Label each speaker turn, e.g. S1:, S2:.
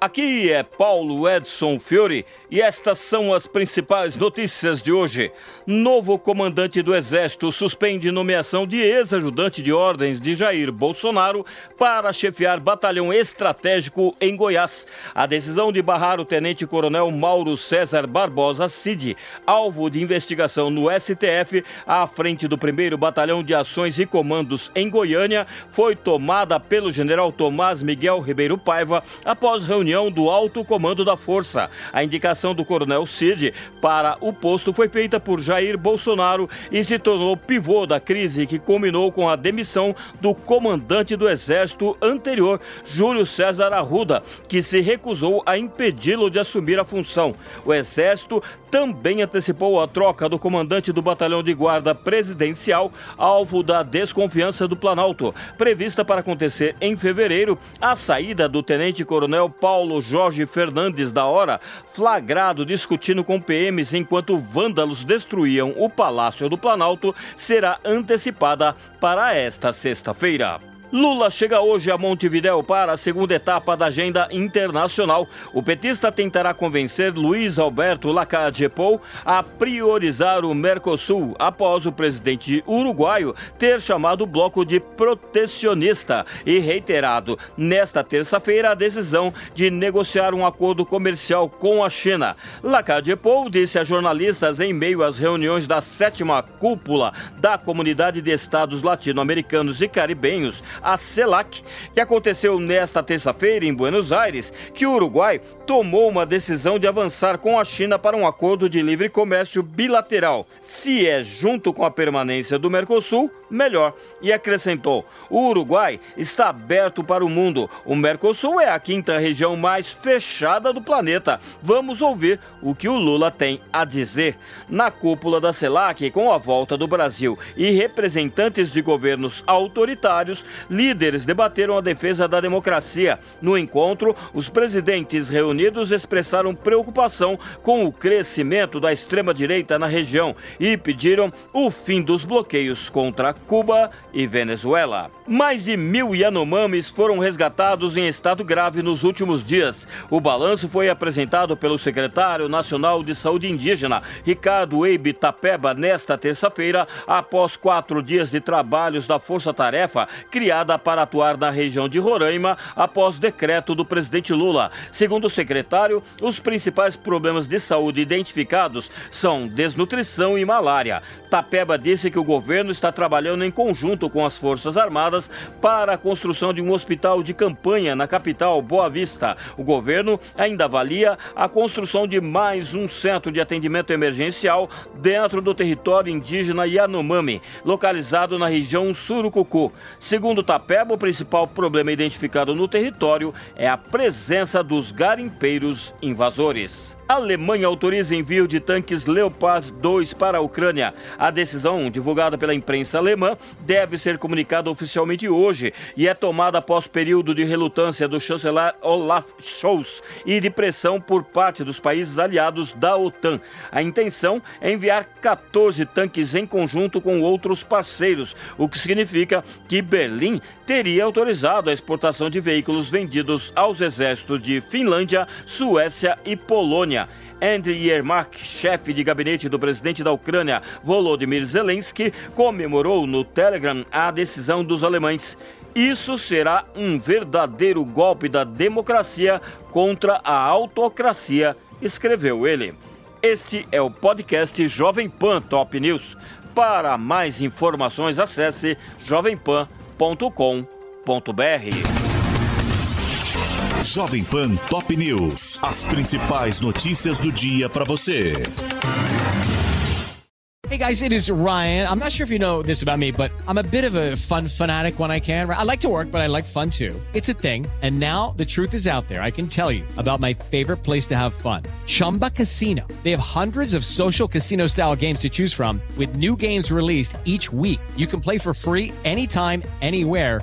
S1: aqui é Paulo Edson Fiore e estas são as principais notícias de hoje. Novo comandante do Exército suspende nomeação de ex-ajudante de ordens de Jair Bolsonaro para chefiar batalhão estratégico em Goiás. A decisão de barrar o tenente-coronel Mauro César Barbosa Cid, alvo de investigação no STF, à frente do 1 Batalhão de Ações e Comandos em Goiânia, foi tomada pelo general Tomás Miguel Ribeiro Paiva após reunião do alto comando da Força. A indicação indicação do Coronel Cid para o posto foi feita por Jair Bolsonaro e se tornou pivô da crise que culminou com a demissão do comandante do Exército anterior, Júlio César Arruda, que se recusou a impedi-lo de assumir a função. O Exército também antecipou a troca do comandante do Batalhão de Guarda Presidencial, alvo da desconfiança do Planalto, prevista para acontecer em fevereiro. A saída do tenente-coronel Paulo Jorge Fernandes da Hora, flagrado discutindo com PMs enquanto vândalos destruíam o Palácio do Planalto será antecipada para esta sexta-feira. Lula chega hoje a Montevidéu para a segunda etapa da agenda internacional. O petista tentará convencer Luiz Alberto Lacalle-Pou a priorizar o Mercosul após o presidente uruguaio ter chamado o bloco de protecionista e reiterado nesta terça-feira a decisão de negociar um acordo comercial com a China. Lacalle-Pou disse a jornalistas em meio às reuniões da sétima cúpula da Comunidade de Estados Latino-Americanos e Caribenhos a CELAC, que aconteceu nesta terça-feira em Buenos Aires, que o Uruguai tomou uma decisão de avançar com a China para um acordo de livre comércio bilateral se é junto com a permanência do Mercosul, melhor. E acrescentou: o Uruguai está aberto para o mundo. O Mercosul é a quinta região mais fechada do planeta. Vamos ouvir o que o Lula tem a dizer. Na cúpula da CELAC, com a volta do Brasil e representantes de governos autoritários, líderes debateram a defesa da democracia. No encontro, os presidentes reunidos expressaram preocupação com o crescimento da extrema-direita na região e pediram o fim dos bloqueios contra Cuba e Venezuela. Mais de mil Yanomamis foram resgatados em estado grave nos últimos dias. O balanço foi apresentado pelo secretário nacional de saúde indígena, Ricardo Eibe Tapeba, nesta terça-feira, após quatro dias de trabalhos da Força Tarefa, criada para atuar na região de Roraima, após decreto do presidente Lula. Segundo o secretário, os principais problemas de saúde identificados são desnutrição e malária. Tapeba disse que o governo está trabalhando em conjunto com as Forças Armadas para a construção de um hospital de campanha na capital, Boa Vista. O governo ainda avalia a construção de mais um centro de atendimento emergencial dentro do território indígena Yanomami, localizado na região Surucucu. Segundo Tapeba, o principal problema identificado no território é a presença dos garimpeiros invasores. A Alemanha autoriza envio de tanques Leopard 2 para a Ucrânia. A decisão, divulgada pela imprensa alemã, deve ser comunicada oficialmente hoje e é tomada após período de relutância do chanceler Olaf Scholz e de pressão por parte dos países aliados da OTAN. A intenção é enviar 14 tanques em conjunto com outros parceiros, o que significa que Berlim teria autorizado a exportação de veículos vendidos aos exércitos de Finlândia, Suécia e Polônia. Andriy Yermak, chefe de gabinete do presidente da Ucrânia, Volodymyr Zelensky, comemorou no Telegram a decisão dos alemães. Isso será um verdadeiro golpe da democracia contra a autocracia, escreveu ele. Este é o podcast Jovem Pan Top News. Para mais informações, acesse jovempan.com.br.
S2: Jovem Pan Top News. As principais notícias do dia para você.
S3: Hey guys, it is Ryan. I'm not sure if you know this about me, but I'm a bit of a fun fanatic when I can. I like to work, but I like fun too. It's a thing. And now the truth is out there. I can tell you about my favorite place to have fun. Chumba Casino. They have hundreds of social casino style games to choose from with new games released each week. You can play for free anytime, anywhere